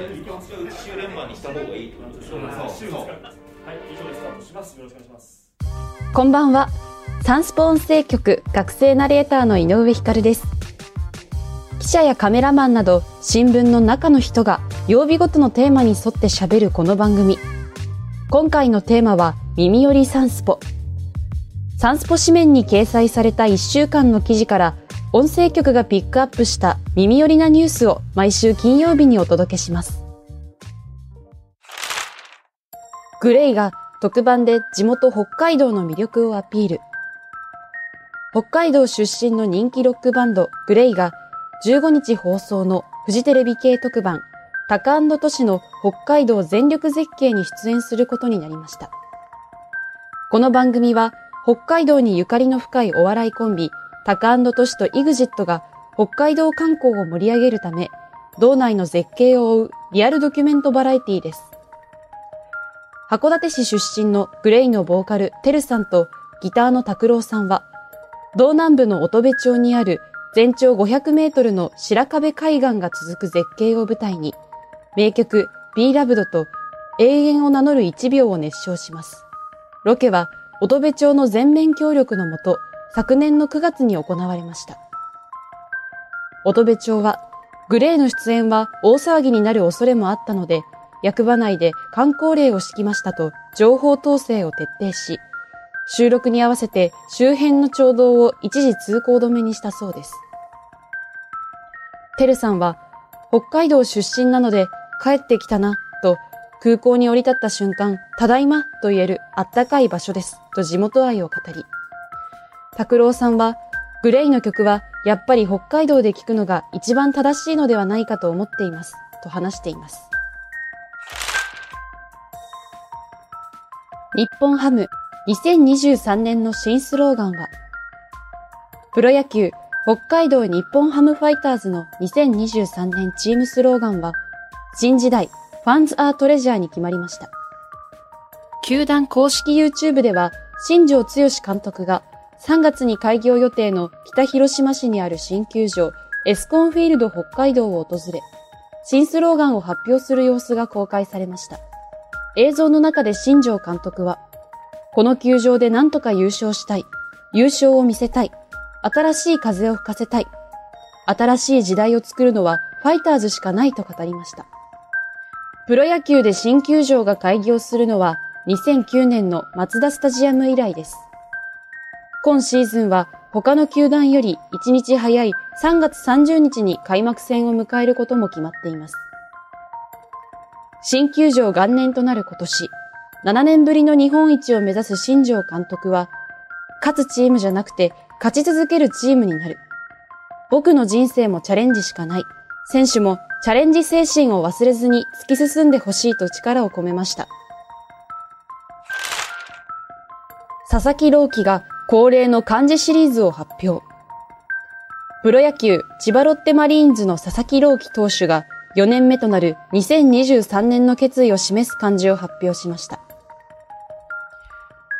いいんじゃないですか週連番にした方がいいってことでしょ週ですからはい以上でスタートしますよろしくお願いしますこんばんは。サンスポ音声局学生ナレーターの井上光です。記者やカメラマンなど新聞の中の人が曜日ごとのテーマに沿って喋るこの番組。今回のテーマは耳寄りサンスポ。サンスポ紙面に掲載された1週間の記事から音声局がピックアップした耳寄りなニュースを毎週金曜日にお届けします。グレイが特番で地元北海道の魅力をアピール。北海道出身の人気ロックバンドグレイが15日放送のフジテレビ系特番タカトシの北海道全力絶景に出演することになりました。この番組は北海道にゆかりの深いお笑いコンビタカトシと EXIT が北海道観光を盛り上げるため道内の絶景を追うリアルドキュメントバラエティです。函館市出身のグレイのボーカルテルさんとギターの拓郎さんは、道南部の乙部町にある全長500メートルの白壁海岸が続く絶景を舞台に、名曲 Be Loved と永遠を名乗る1秒を熱唱します。ロケは乙部町の全面協力のもと、昨年の9月に行われました。乙部町は、グレーの出演は大騒ぎになる恐れもあったので、役場内で観光令を敷きましたと情報統制を徹底し、収録に合わせて周辺の町道を一時通行止めにしたそうです。テルさんは、北海道出身なので帰ってきたな、と空港に降り立った瞬間、ただいまと言えるあったかい場所です、と地元愛を語り、拓郎さんは、グレイの曲はやっぱり北海道で聴くのが一番正しいのではないかと思っています、と話しています。日本ハム2023年の新スローガンは、プロ野球北海道日本ハムファイターズの2023年チームスローガンは、新時代ファンズアートレジャーに決まりました。球団公式 YouTube では、新庄剛志監督が3月に開業予定の北広島市にある新球場エスコンフィールド北海道を訪れ、新スローガンを発表する様子が公開されました。映像の中で新庄監督は、この球場で何とか優勝したい。優勝を見せたい。新しい風を吹かせたい。新しい時代を作るのはファイターズしかないと語りました。プロ野球で新球場が開業するのは2009年のマツダスタジアム以来です。今シーズンは他の球団より1日早い3月30日に開幕戦を迎えることも決まっています。新球場元年となる今年、7年ぶりの日本一を目指す新庄監督は、勝つチームじゃなくて勝ち続けるチームになる。僕の人生もチャレンジしかない。選手もチャレンジ精神を忘れずに突き進んでほしいと力を込めました。佐々木朗希が恒例の漢字シリーズを発表。プロ野球千葉ロッテマリーンズの佐々木朗希投手が4年目となる2023年の決意を示す漢字を発表しました。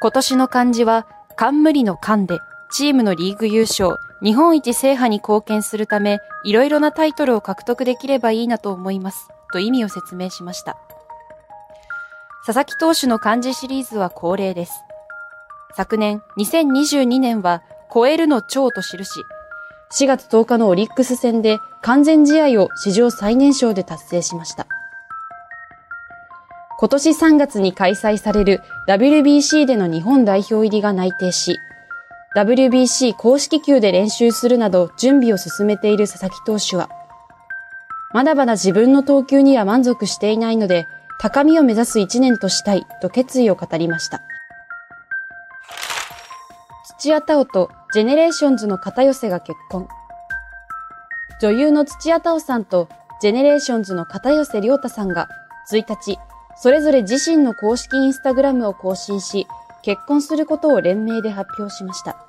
今年の漢字は、冠の冠で、チームのリーグ優勝、日本一制覇に貢献するため、いろいろなタイトルを獲得できればいいなと思います、と意味を説明しました。佐々木投手の漢字シリーズは恒例です。昨年、2022年は、超えるの超と記し、4月10日のオリックス戦で完全試合を史上最年少で達成しました。今年3月に開催される WBC での日本代表入りが内定し、WBC 公式球で練習するなど準備を進めている佐々木投手は、まだまだ自分の投球には満足していないので、高みを目指す一年としたいと決意を語りました。土屋太鳳とジェネレーションズの片寄が結婚。女優の土屋太鳳さんとジェネレーションズの片寄涼太さんが1日、それぞれ自身の公式インスタグラムを更新し、結婚することを連名で発表しました。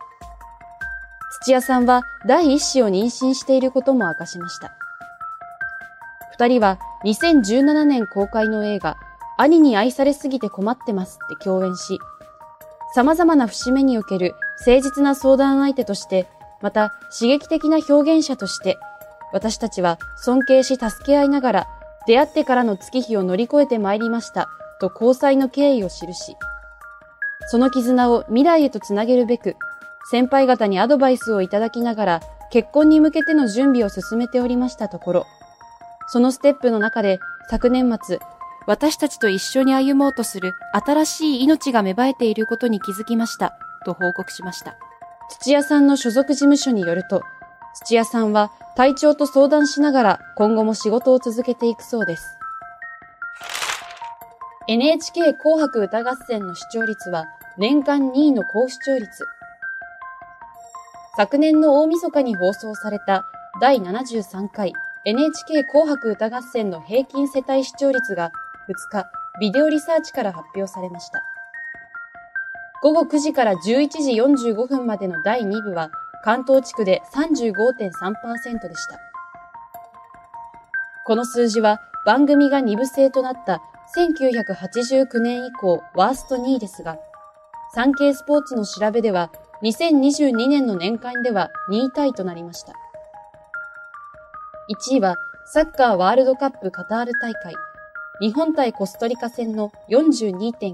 土屋さんは第一子を妊娠していることも明かしました。二人は2017年公開の映画、兄に愛されすぎて困ってますで共演し、様々な節目における誠実な相談相手として、また刺激的な表現者として、私たちは尊敬し助け合いながら、出会ってからの月日を乗り越えてまいりましたと交際の経緯を記し、その絆を未来へとつなげるべく、先輩方にアドバイスをいただきながら結婚に向けての準備を進めておりましたところ、そのステップの中で昨年末、私たちと一緒に歩もうとする新しい命が芽生えていることに気づきましたと報告しました。土屋さんの所属事務所によると、土屋さんは体調と相談しながら今後も仕事を続けていくそうです。NHK 紅白歌合戦の視聴率は年間2位の高視聴率。昨年の大晦日に放送された第73回 NHK 紅白歌合戦の平均世帯視聴率が2日、ビデオリサーチから発表されました。午後9時から11時45分までの第2部は関東地区で35.3%でした。この数字は番組が2部制となった1989年以降ワースト2位ですが、産経スポーツの調べでは2022年の年間では2位タイとなりました。1位はサッカーワールドカップカタール大会、日本対コストリカ戦の42.9%、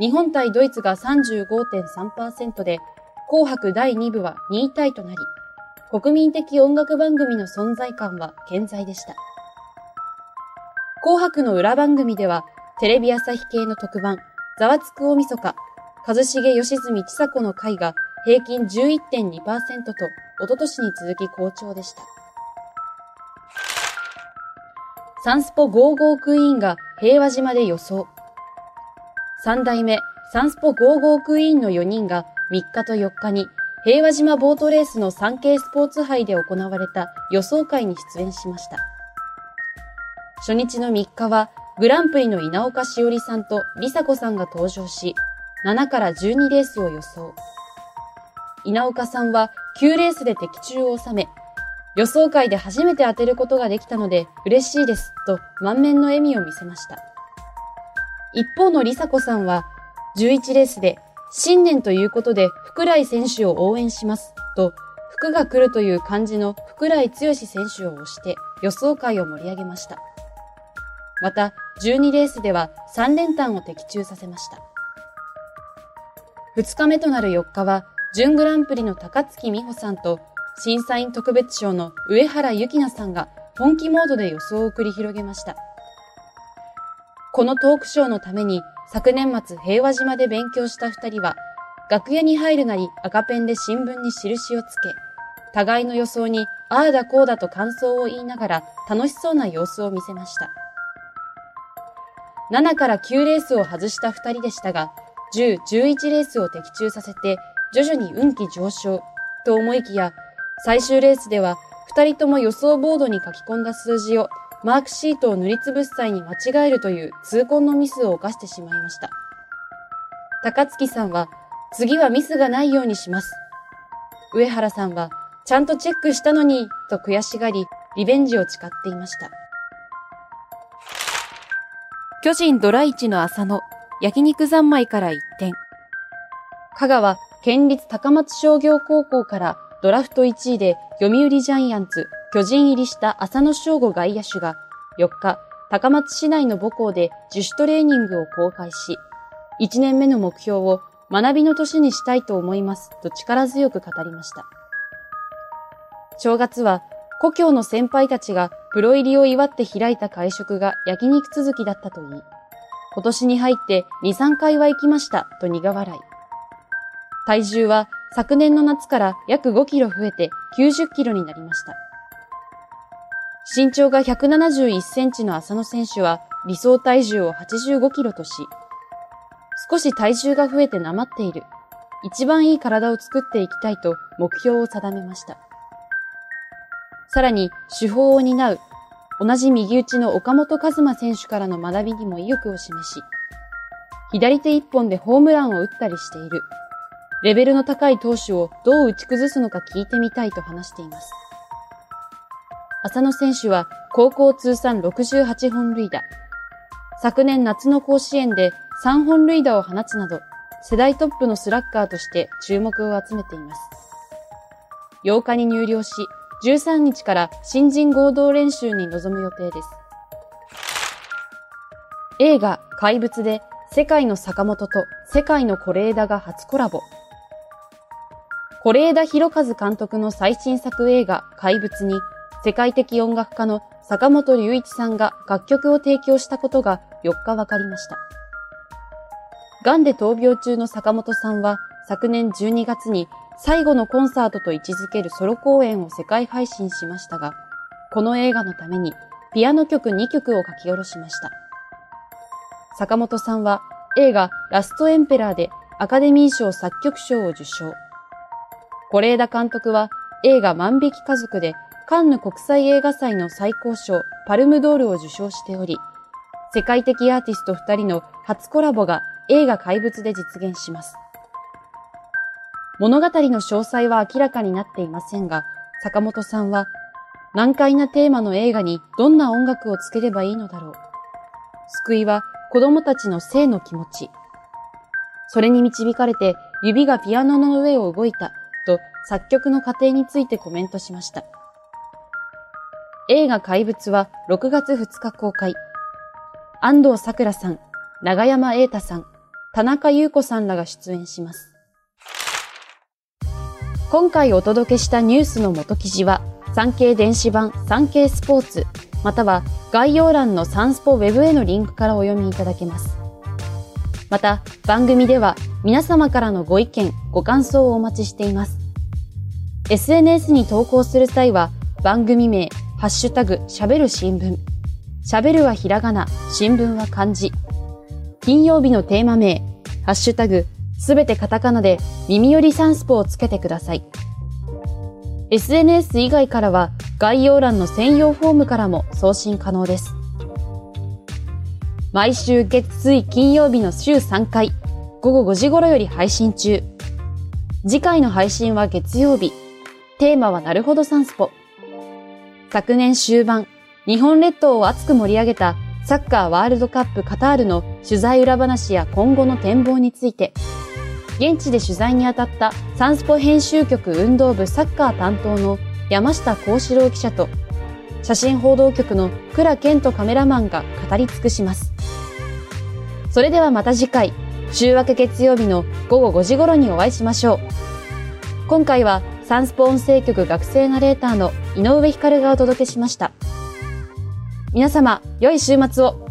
日本対ドイツが35.3%で、紅白第2部は2位タイとなり、国民的音楽番組の存在感は健在でした。紅白の裏番組では、テレビ朝日系の特番、ざわつく大晦日、一茂吉住千佐子の回が平均11.2%と、おととしに続き好調でした。サンスポ55クイーンが平和島で予想。三代目サンスポ55クイーンの4人が3日と4日に平和島ボートレースの産経スポーツ杯で行われた予想会に出演しました。初日の3日はグランプリの稲岡しおりさんと梨紗子さんが登場し、7から12レースを予想。稲岡さんは9レースで的中を収め、予想会で初めて当てることができたので嬉しいですと満面の笑みを見せました。一方の梨紗子さんは11レースで新年ということで福来選手を応援しますと福が来るという漢字の福来剛選手を押して予想会を盛り上げました。また12レースでは3連単を的中させました。2日目となる4日は準グランプリの高槻美穂さんと審査員特別賞の上原ゆきなさんが本気モードで予想を繰り広げました。このトークショーのために昨年末平和島で勉強した二人は、楽屋に入るなり赤ペンで新聞に印をつけ、互いの予想にああだこうだと感想を言いながら楽しそうな様子を見せました。7から9レースを外した二人でしたが、10、11レースを的中させて徐々に運気上昇と思いきや、最終レースでは二人とも予想ボードに書き込んだ数字をマークシートを塗りつぶす際に間違えるという痛恨のミスを犯してしまいました。高月さんは、次はミスがないようにします。上原さんは、ちゃんとチェックしたのに、と悔しがり、リベンジを誓っていました。巨人ドラ1の朝の焼肉三昧から一転。香川県立高松商業高校からドラフト1位で読売ジャイアンツ、巨人入りした浅野翔吾外野手が4日、高松市内の母校で自主トレーニングを公開し、1年目の目標を学びの年にしたいと思いますと力強く語りました。正月は故郷の先輩たちがプロ入りを祝って開いた会食が焼肉続きだったといい、今年に入って2、3回は行きましたと苦笑い。体重は昨年の夏から約5キロ増えて90キロになりました。身長が171センチの浅野選手は理想体重を85キロとし、少し体重が増えてなまっている。一番いい体を作っていきたいと目標を定めました。さらに、手法を担う、同じ右打ちの岡本和真選手からの学びにも意欲を示し、左手一本でホームランを打ったりしている。レベルの高い投手をどう打ち崩すのか聞いてみたいと話しています。浅野選手は高校通算68本塁打。昨年夏の甲子園で3本塁打を放つなど、世代トップのスラッガーとして注目を集めています。8日に入寮し、13日から新人合同練習に臨む予定です。映画怪物で世界の坂本と世界の是枝が初コラボ。是枝裕和監督の最新作映画怪物に世界的音楽家の坂本龍一さんが楽曲を提供したことが4日分かりました。癌で闘病中の坂本さんは昨年12月に最後のコンサートと位置づけるソロ公演を世界配信しましたが、この映画のためにピアノ曲2曲を書き下ろしました。坂本さんは映画ラストエンペラーでアカデミー賞作曲賞を受賞。是枝監督は映画万引き家族でカンヌ国際映画祭の最高賞パルムドールを受賞しており、世界的アーティスト2人の初コラボが映画怪物で実現します。物語の詳細は明らかになっていませんが、坂本さんは難解なテーマの映画にどんな音楽をつければいいのだろう。救いは子供たちの性の気持ち。それに導かれて指がピアノの上を動いたと作曲の過程についてコメントしました。映画怪物は6月2日公開。安藤桜さん、長山瑛太さん、田中優子さんらが出演します。今回お届けしたニュースの元記事は、産経電子版産経スポーツ、または概要欄のサンスポウェブへのリンクからお読みいただけます。また、番組では皆様からのご意見、ご感想をお待ちしています。SNS に投稿する際は、番組名、ハッシュタグ、喋る新聞。喋るはひらがな、新聞は漢字。金曜日のテーマ名、ハッシュタグ、すべてカタカナで耳よりサンスポをつけてください。SNS 以外からは概要欄の専用フォームからも送信可能です。毎週月水金曜日の週3回、午後5時頃より配信中。次回の配信は月曜日。テーマはなるほどサンスポ。昨年終盤、日本列島を熱く盛り上げたサッカーワールドカップカタールの取材裏話や今後の展望について、現地で取材に当たったサンスポ編集局運動部サッカー担当の山下幸四郎記者と、写真報道局の倉健人カメラマンが語り尽くします。それではまた次回、週明け月曜日の午後5時頃にお会いしましょう。今回はサンスポ音声局学生ナレーターの井上光がお届けしました。皆様、良い週末を